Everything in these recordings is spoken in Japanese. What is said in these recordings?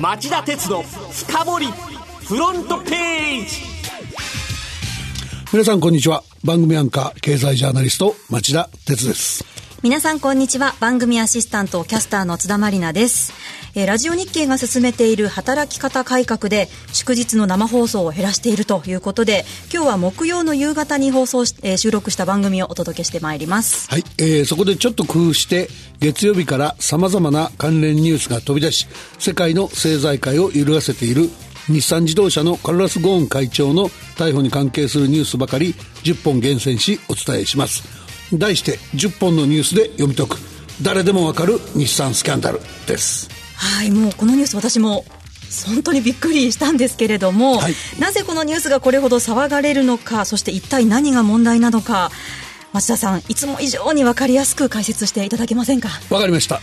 町田鉄の深掘りフロントページ。皆さんこんにちは。番組アンカー経済ジャーナリスト町田鉄です。皆さんこんにちは。番組アシスタントキャスターの津田まりなですえー、ラジオ日経が進めている働き方改革で祝日の生放送を減らしているということで今日は木曜の夕方に放送し、えー、収録した番組をお届けしてまいります。はい、えー、そこでちょっと工夫して月曜日からさまざまな関連ニュースが飛び出し世界の政財界を揺るがせている日産自動車のカルラス・ゴーン会長の逮捕に関係するニュースばかり10本厳選しお伝えします。題して10本のニュースで読み解く。誰でもわかる日産スキャンダルです。はいもうこのニュース私も本当にびっくりしたんですけれども、はい、なぜこのニュースがこれほど騒がれるのかそして一体何が問題なのか町田さんいつも以上に分かりやすく解説していただけませんか？わかりました。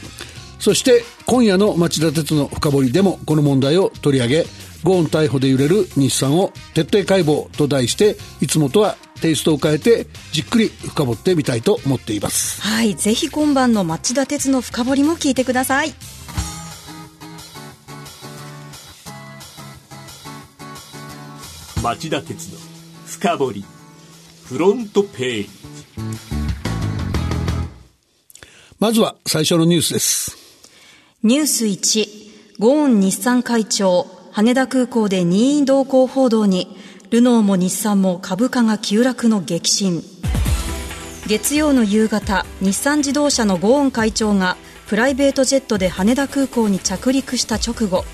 そして今夜の町田鉄の深掘りでもこの問題を取り上げゴーン逮捕で揺れる日産を徹底解剖と題していつもとはテイストを変えてじっくり深掘ってみたいと思っています。はいぜひ今晩の町田鉄の深掘りも聞いてください町田鉄の深掘りフロントページ。まずは最初のニュースです。ニュース1ゴーン日産会長羽田空港で任意同行報道にルノーも日産も株価が急落の激震。月曜の夕方日産自動車のゴーン会長がプライベートジェットで羽田空港に着陸した直後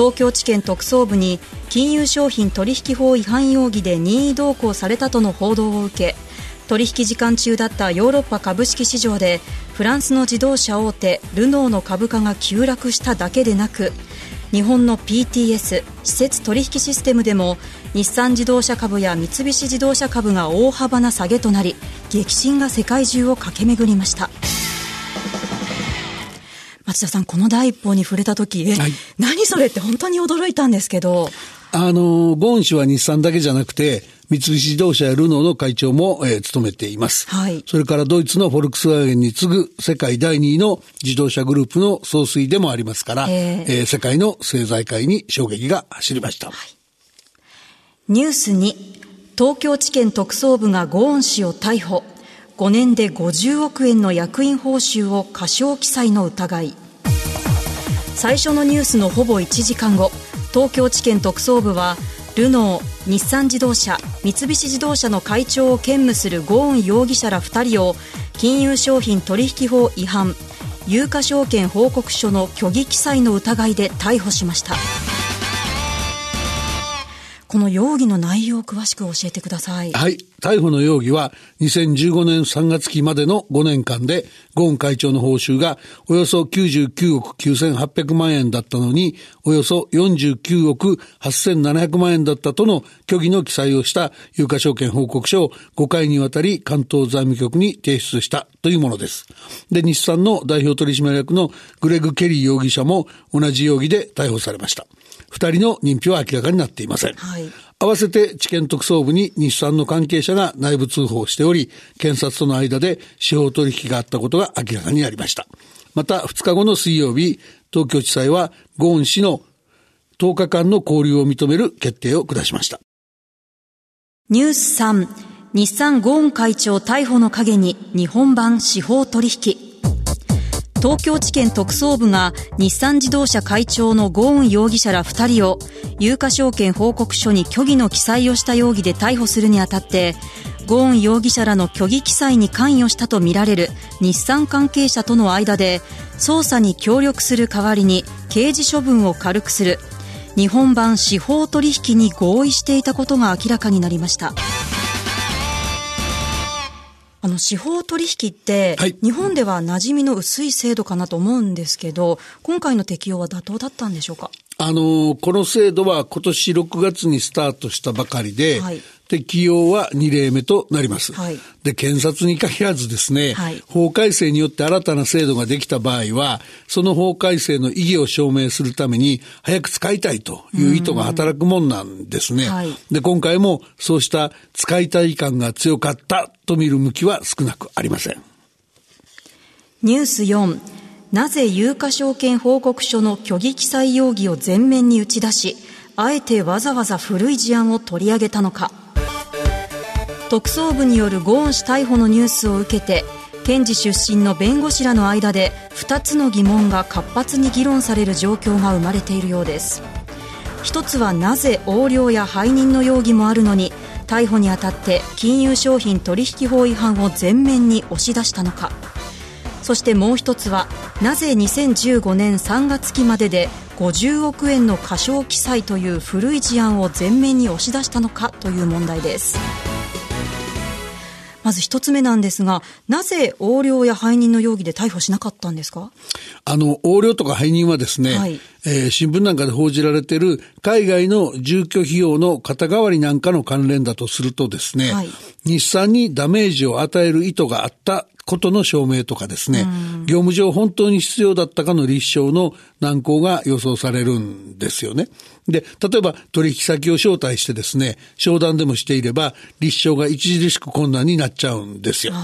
東京地検特捜部に金融商品取引法違反容疑で任意同行されたとの報道を受け取引時間中だったヨーロッパ株式市場でフランスの自動車大手ルノーの株価が急落しただけでなく日本の PTS 施設取引システムでも日産自動車株や三菱自動車株が大幅な下げとなり激震が世界中を駆け巡りました。町田さん、この第一報に触れたとき、はい、何それって本当に驚いたんですけど。あの、ゴーン氏は日産だけじゃなくて、三菱自動車やルノーの会長も、えー、務めています。はい。それからドイツのフォルクスワーゲンに次ぐ世界第2位の自動車グループの総帥でもありますから、えー、えー、世界の政財界に衝撃が走りました。はい、ニュース2、東京地検特捜部がゴーン氏を逮捕。5年で50億円の役員報酬を過少記載の疑い最初のニュースのほぼ1時間後東京地検特捜部はルノー日産自動車三菱自動車の会長を兼務するゴーン容疑者ら2人を金融商品取引法違反有価証券報告書の虚偽記載の疑いで逮捕しました。この容疑の内容を詳しく教えてください。はい。逮捕の容疑は、2015年3月期までの5年間で、ゴーン会長の報酬がおよそ99億9800万円だったのに、およそ49億8700万円だったとの虚偽の記載をした有価証券報告書を5回にわたり関東財務局に提出したというものです。で、日産の代表取締役のグレグ・ケリー容疑者も同じ容疑で逮捕されました。二人の認否は明らかになっていません。はい、合わせて地検特捜部に日産の関係者が内部通報しており、検察との間で司法取引があったことが明らかになりました。また、2日後の水曜日、東京地裁はゴーン氏の10日間の交流を認める決定を下しました。ニュース3、日産ゴーン会長逮捕の陰に日本版司法取引。東京地検特捜部が日産自動車会長のゴーン容疑者ら2人を有価証券報告書に虚偽の記載をした容疑で逮捕するにあたってゴーン容疑者らの虚偽記載に関与したとみられる日産関係者との間で捜査に協力する代わりに刑事処分を軽くする日本版司法取引に合意していたことが明らかになりました。あの、司法取引って、はい、日本では馴染みの薄い制度かなと思うんですけど、今回の適用は妥当だったんでしょうか？あの、この制度は今年6月にスタートしたばかりで、はい、適用は2例目となります。はい、で、検察に限らずですね、はい、法改正によって新たな制度ができた場合は、その法改正の意義を証明するために早く使いたいという意図が働くもんなんですね。はい、で、今回もそうした使いたい感が強かったと見る向きは少なくありません。ニュース4なぜ有価証券報告書の虚偽記載容疑を全面に打ち出し、あえてわざわざ古い事案を取り上げたのか。特捜部によるゴーン氏逮捕のニュースを受けて、検事出身の弁護士らの間で2つの疑問が活発に議論される状況が生まれているようです。一つはなぜ横領や背任の容疑もあるのに逮捕にあたって金融商品取引法違反を全面に押し出したのか。そしてもう一つはなぜ2015年3月期までで50億円の過少記載という古い事案を全面に押し出したのかという問題です。まず一つ目なんですが、なぜ横領や背任の容疑で逮捕しなかったんですか？あの、横領とか背任はですね、はい、えー、新聞なんかで報じられている海外の住居費用の肩代わりなんかの関連だとするとですね、はい、日産にダメージを与える意図があったことの証明とかですね、業務上本当に必要だったかの立証の難航が予想されるんですよね。で、例えば取引先を招待してですね、商談でもしていれば、立証が著しく困難になっちゃうんですよ。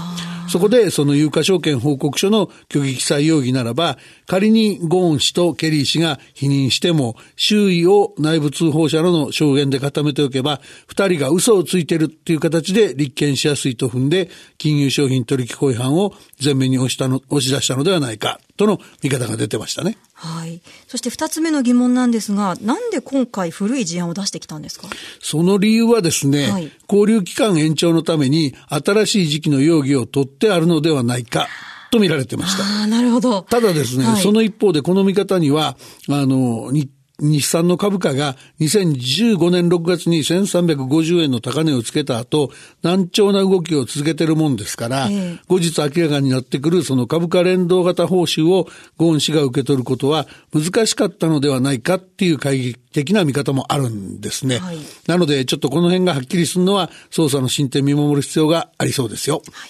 そこで、その有価証券報告書の虚偽記載容疑ならば、仮にゴーン氏とケリー氏が否認しても、周囲を内部通報者らの証言で固めておけば、二人が嘘をついているっていう形で立件しやすいと踏んで、金融商品取引法違反を前面に押したの、押し出したのではないか、との見方が出てましたね。はい。そして二つ目の疑問なんですが、なんで今回古い事案を出してきたんですか？その理由はですね、はい、交流期間延長のために新しい時期の容疑を取ってあるのではないか。と見られてました。ああ、なるほど。ただですね、はい、その一方でこの見方には、あの、日日産の株価が2015年6月に1350円の高値をつけた後、難聴な動きを続けているもんですから、えー、後日明らかになってくるその株価連動型報酬をゴーン氏が受け取ることは難しかったのではないかっていう懐疑的な見方もあるんですね。はい、なので、ちょっとこの辺がはっきりするのは捜査の進展見守る必要がありそうですよ。はい、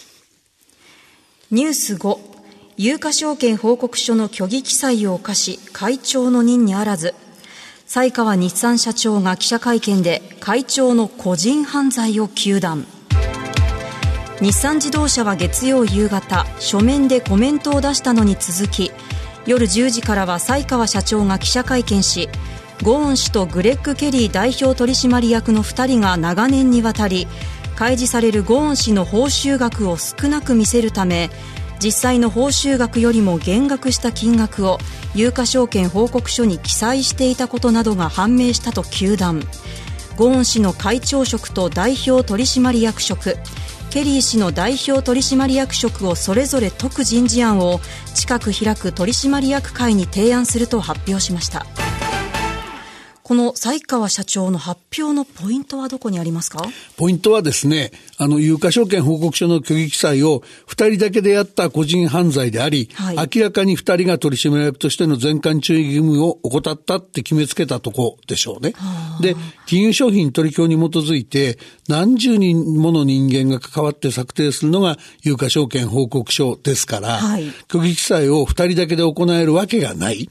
ニュース5。有価証券報告書の虚偽記載を犯し、会長の任にあらず、西川日産社長が記者会見で会長の個人犯罪を糾弾。日産自動車は月曜夕方書面でコメントを出したのに続き夜10時からは西川社長が記者会見しゴーン氏とグレッグ・ケリー代表取締役の2人が長年にわたり開示されるゴーン氏の報酬額を少なく見せるため実際の報酬額よりも減額した金額を有価証券報告書に記載していたことなどが判明したと糾弾ゴーン氏の会長職と代表取締役職ケリー氏の代表取締役職をそれぞれ解く人事案を近く開く取締役会に提案すると発表しました。この西川社長の発表のポイントはどこにありますか？ポイントはですね、あの、有価証券報告書の虚偽記載を二人だけでやった個人犯罪であり、はい、明らかに二人が取締役としての全館注意義務を怠ったって決めつけたとこでしょうね。で、金融商品取引法に基づいて何十人もの人間が関わって策定するのが有価証券報告書ですから、はい、虚偽記載を二人だけで行えるわけがない。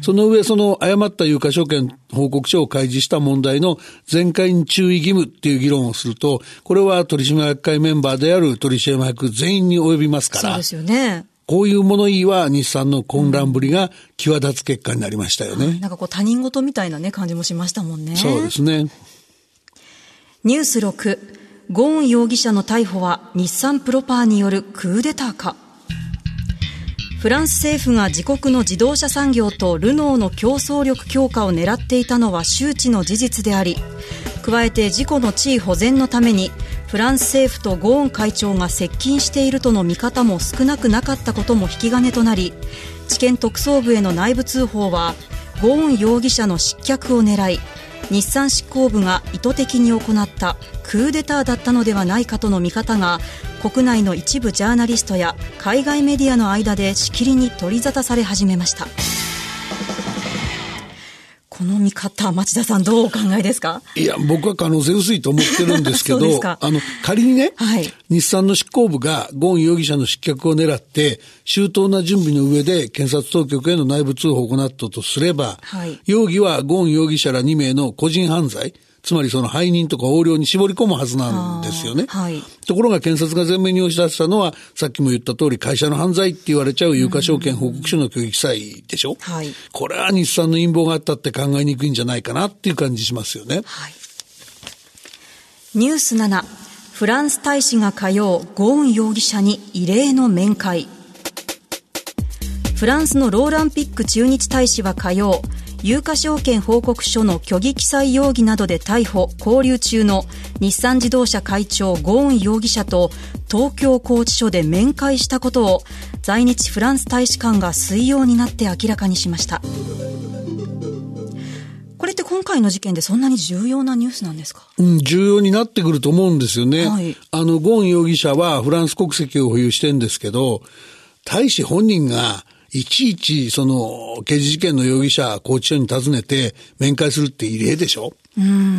その上、その誤った有価証券報告書を開示した問題の全会注意義務っていう議論をすると、これは取締役会メンバーである取締役全員に及びますから。そうですよね。こういう物言いは日産の混乱ぶりが際立つ結果になりましたよね。うん、なんかこう他人事みたいなね、感じもしましたもんね。そうですね。ニュース6。ゴーン容疑者の逮捕は日産プロパーによるクーデターか。フランス政府が自国の自動車産業とルノーの競争力強化を狙っていたのは周知の事実であり加えて事故の地位保全のためにフランス政府とゴーン会長が接近しているとの見方も少なくなかったことも引き金となり地検特捜部への内部通報はゴーン容疑者の失脚を狙い日産執行部が意図的に行ったクーデターだったのではないかとの見方が国内の一部ジャーナリストや海外メディアの間でしきりに取り沙汰され始めました。この見方、町田さんどうお考えですか？いや、僕は可能性薄いと思ってるんですけど、あの、仮にね、はい、日産の執行部がゴーン容疑者の失脚を狙って、周到な準備の上で検察当局への内部通報を行ったとすれば、はい、容疑はゴーン容疑者ら2名の個人犯罪、つまりその背任とか横領に絞り込むはずなんですよね。はい。ところが検察が前面に押し出したのは、さっきも言った通り会社の犯罪って言われちゃう有価証券報告書の虚偽記載でしょ、はいこれは日産の陰謀があったって考えにくいんじゃないかなっていう感じしますよね。はい。ニュース7、フランス大使が火曜、ゴーン容疑者に異例の面会。フランスのローランピック駐日大使は火曜、有価証券報告書の虚偽記載容疑などで逮捕・拘留中の日産自動車会長ゴーン容疑者と東京拘置所で面会したことを在日フランス大使館が水曜になって明らかにしました。これって今回の事件でそんなに重要なニュースなんですか？うん、重要になってくると思うんですよね。はいあの、ゴーン容疑者はフランス国籍を保有してるんですけど、大使本人がいちいちその刑事事件の容疑者、拘置所に訪ねて面会するって異例でしょ？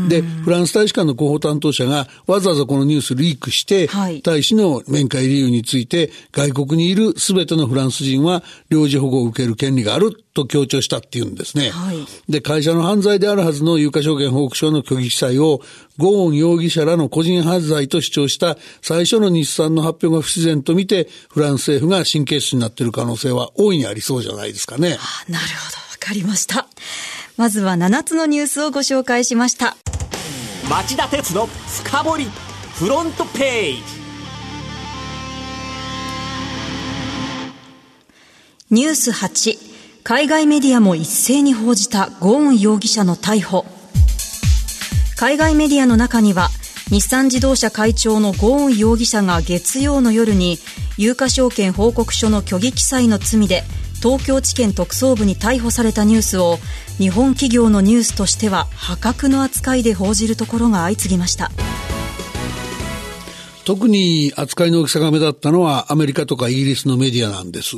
で、フランス大使館の広報担当者がわざわざこのニュースリークして、はい大使の面会理由について、外国にいる全てのフランス人は領事保護を受ける権利があると強調したっていうんですね。はいで、会社の犯罪であるはずの有価証券報告書の虚偽記載を、ゴーン容疑者らの個人犯罪と主張した最初の日産の発表が不自然と見て、フランス政府が神経質になっている可能性は大いにありそうじゃないですかね。あなるほど、わかりました。まずは7つのニュースをご紹介しました。町田鉄の深掘りフロントページニュース8、海外メディアも一斉に報じたゴーン容疑者の逮捕。海外メディアの中には、日産自動車会長のゴーン容疑者が月曜の夜に有価証券報告書の虚偽記載の罪で東京地検特捜部に逮捕されたニュースを日本企業のニュースとしては破格の扱いで報じるところが相次ぎました。特に扱いの大きさが目立ったのはアメリカとかイギリスのメディアなんです。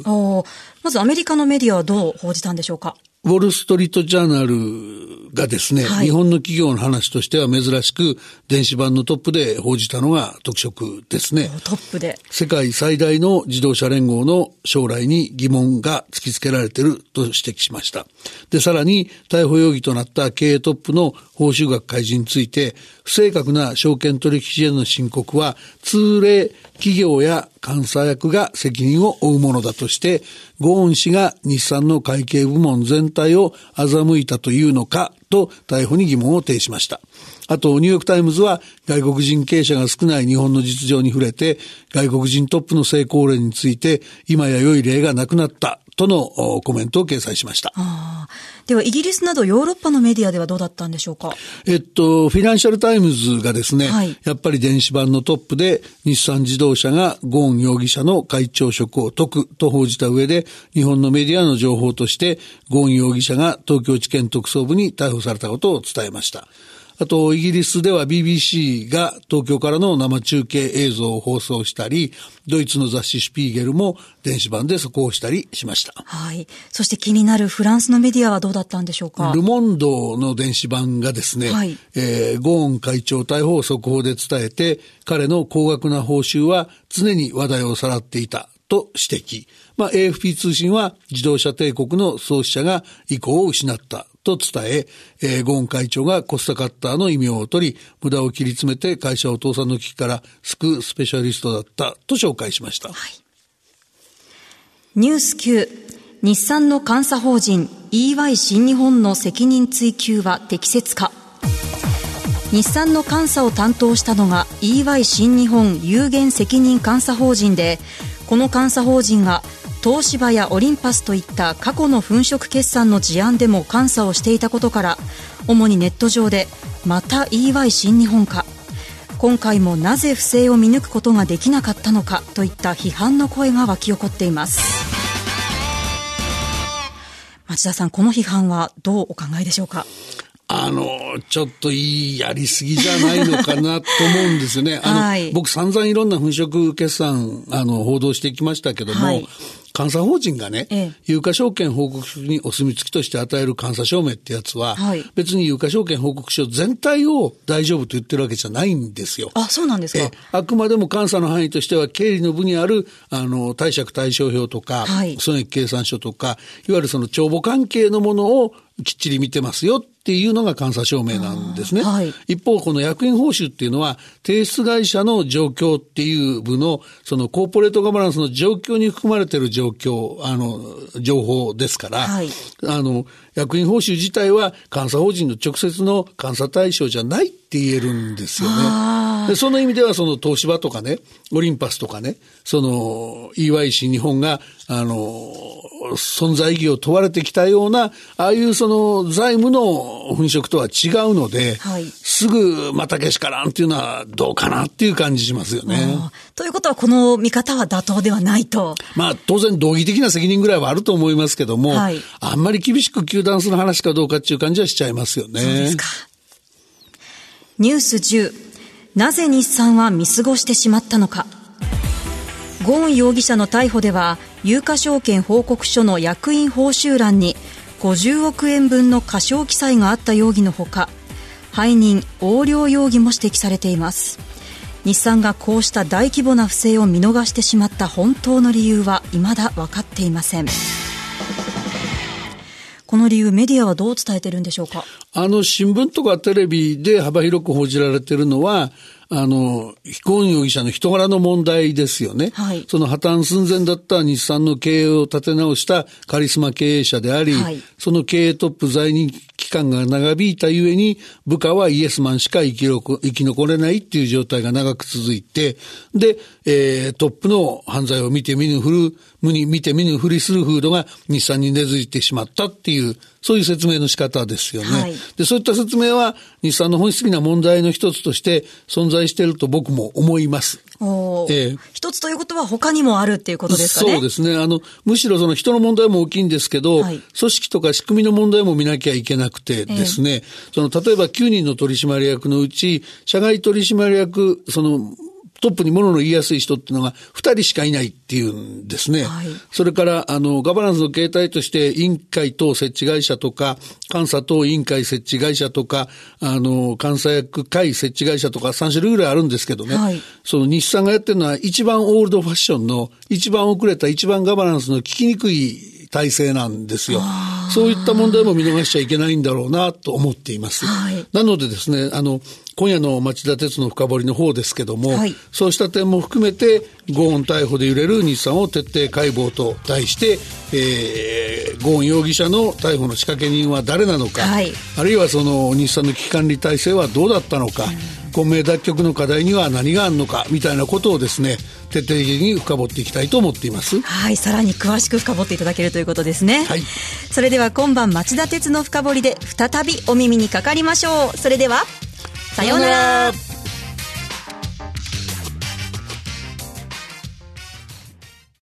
まずアメリカのメディアはどう報じたんでしょうか？ウォール・ストリート・ジャーナルがですね、はい日本の企業の話としては珍しく電子版のトップで報じたのが特色ですね。トップで。世界最大の自動車連合の将来に疑問が突きつけられていると指摘しました。で、さらに逮捕容疑となった経営トップの報酬額開示について、不正確な証券取引への申告は通例企業や監査役が責任を負うものだとして、ゴーン氏が日産の会計部門全体を欺いたというのかと逮捕に疑問を呈しました。あと、ニューヨークタイムズは外国人経営者が少ない日本の実情に触れて、外国人トップの成功例について、今や良い例がなくなったとのコメントを掲載しました。では、イギリスなどヨーロッパのメディアではどうだったんでしょうか？えっと、フィナンシャルタイムズがですね、はいやっぱり電子版のトップで日産自動車がゴーン容疑者の会長職を解くと報じた上で、日本のメディアの情報として、ゴーン容疑者が東京地検特捜部に逮捕されたことを伝えました。あと、イギリスでは BBC が東京からの生中継映像を放送したり、ドイツの雑誌シュピーゲルも電子版で速報したりしました。はい。そして気になるフランスのメディアはどうだったんでしょうか？ルモンドの電子版がですね、はいえーゴーン会長逮捕を速報で伝えて、彼の高額な報酬は常に話題をさらっていたと指摘。まあ、AFP 通信は自動車帝国の創始者が意向を失ったと伝ええーゴーン会長がコスタカッターの異名を取り、無駄を切り詰めて会社を倒産の危機から救うスペシャリストだったと紹介しました。ニュース9、日産の監査法人 EY 新日本の責任追及は適切か日産の監査を担当したのが EY 新日本有限責任監査法人で、この監査法人が東芝やオリンパスといった過去の粉飾決算の事案でも監査をしていたことから、主にネット上で、また EY 新日本か。今回もなぜ不正を見抜くことができなかったのかといった批判の声が沸き起こっています。町田さん、この批判はどうお考えでしょうか？あの、ちょっといいやりすぎじゃないのかなと思うんですよね。あの、はい僕散々いろんな粉飾決算、あの、報道してきましたけども、はい監査法人がね、ええ。有価証券報告書にお墨付きとして与える監査証明ってやつは、はい。別に有価証券報告書全体を大丈夫と言ってるわけじゃないんですよ。あ、そうなんですか。えあくまでも監査の範囲としては、経理の部にある、あの、貸借対照表とか、はい。損益計算書とか、いわゆるその帳簿関係のものをきっちり見てますよっていうのが監査証明なんですね。はい、一方、この役員報酬っていうのは、提出会社の状況っていう部の、そのコーポレートガバナンスの状況に含まれている状況、あの、情報ですから、はい、あの、役員報酬自体は監査法人の直接の監査対象じゃないって言えるんですよね。でその意味では、その東芝とかね、オリンパスとかね、その EYC 日本が、あの、存在意義を問われてきたような、ああいうその財務の粉飾とは違うので、はい、すぐまたけしからんっていうのはどうかなっていう感じしますよね。ということは、この見方は妥当ではないと。まあ、当然、道義的な責任ぐらいはあると思いますけども、はい、あんまり厳しく糾弾する話かどうかっていう感じはしちゃいますよね。そうですか。ニュース10。なぜ日産は見過ごしてしまったのか。ゴーン容疑者の逮捕では、有価証券報告書の役員報酬欄に50億円分の過少記載があった容疑のほか、背任、横領容疑も指摘されています。日産がこうした大規模な不正を見逃してしまった本当の理由は未だ分かっていません。この理由、メディアはどう伝えてるんでしょうか？あの、新聞とかテレビで幅広く報じられているのは、あの、非婚容疑者の人柄の問題ですよね。はい、その破綻寸前だった日産の経営を立て直したカリスマ経営者であり、はい、その経営トップ在任期間が長引いたゆえに、部下はイエスマンしか生き生き残れないっていう状態が長く続いて、で、えー、トップの犯罪を見て見ぬふる、見て見ぬふりする風土が日産に根付いてしまったっていう、そういう説明の仕方ですよね。はい、で、そういった説明は日産の本質的な問題の一つとして存在していると僕も思います。ええ、一つということは他にもあるっていうことですかね？そうですね。あの、むしろその人の問題も大きいんですけど、はい、組織とか仕組みの問題も見なきゃいけなくてですね、えその、例えば9人の取締役のうち、社外取締役、その、トップにものの言いやすい人っていうのが2人しかいないっていうんですね。はい、それから、あの、ガバナンスの形態として、委員会等設置会社とか、監査等委員会設置会社とか、あの、監査役会設置会社とか3種類ぐらいあるんですけどね。はい、その日産がやってるのは一番オールドファッションの、一番遅れた、一番ガバナンスの聞きにくい体制なんですよ。そういった問題も見逃しちゃいけないんだろうなと思っています。はい、なのでですね、あの、今夜の町田鉄の深掘りの方ですけども、はい、そうした点も含めて、ゴーン逮捕で揺れる日産を徹底解剖と題して、えー、ゴーン容疑者の逮捕の仕掛け人は誰なのか、はい、あるいはその日産の危機管理体制はどうだったのか、うん、混迷脱却の課題には何があるのか、みたいなことをですね、徹底的に深掘っていきたいと思っています。はい、さらに詳しく深掘っていただけるということですね。はい。それでは今晩町田鉄の深掘りで再びお耳にかかりましょう。それでは、さようなら。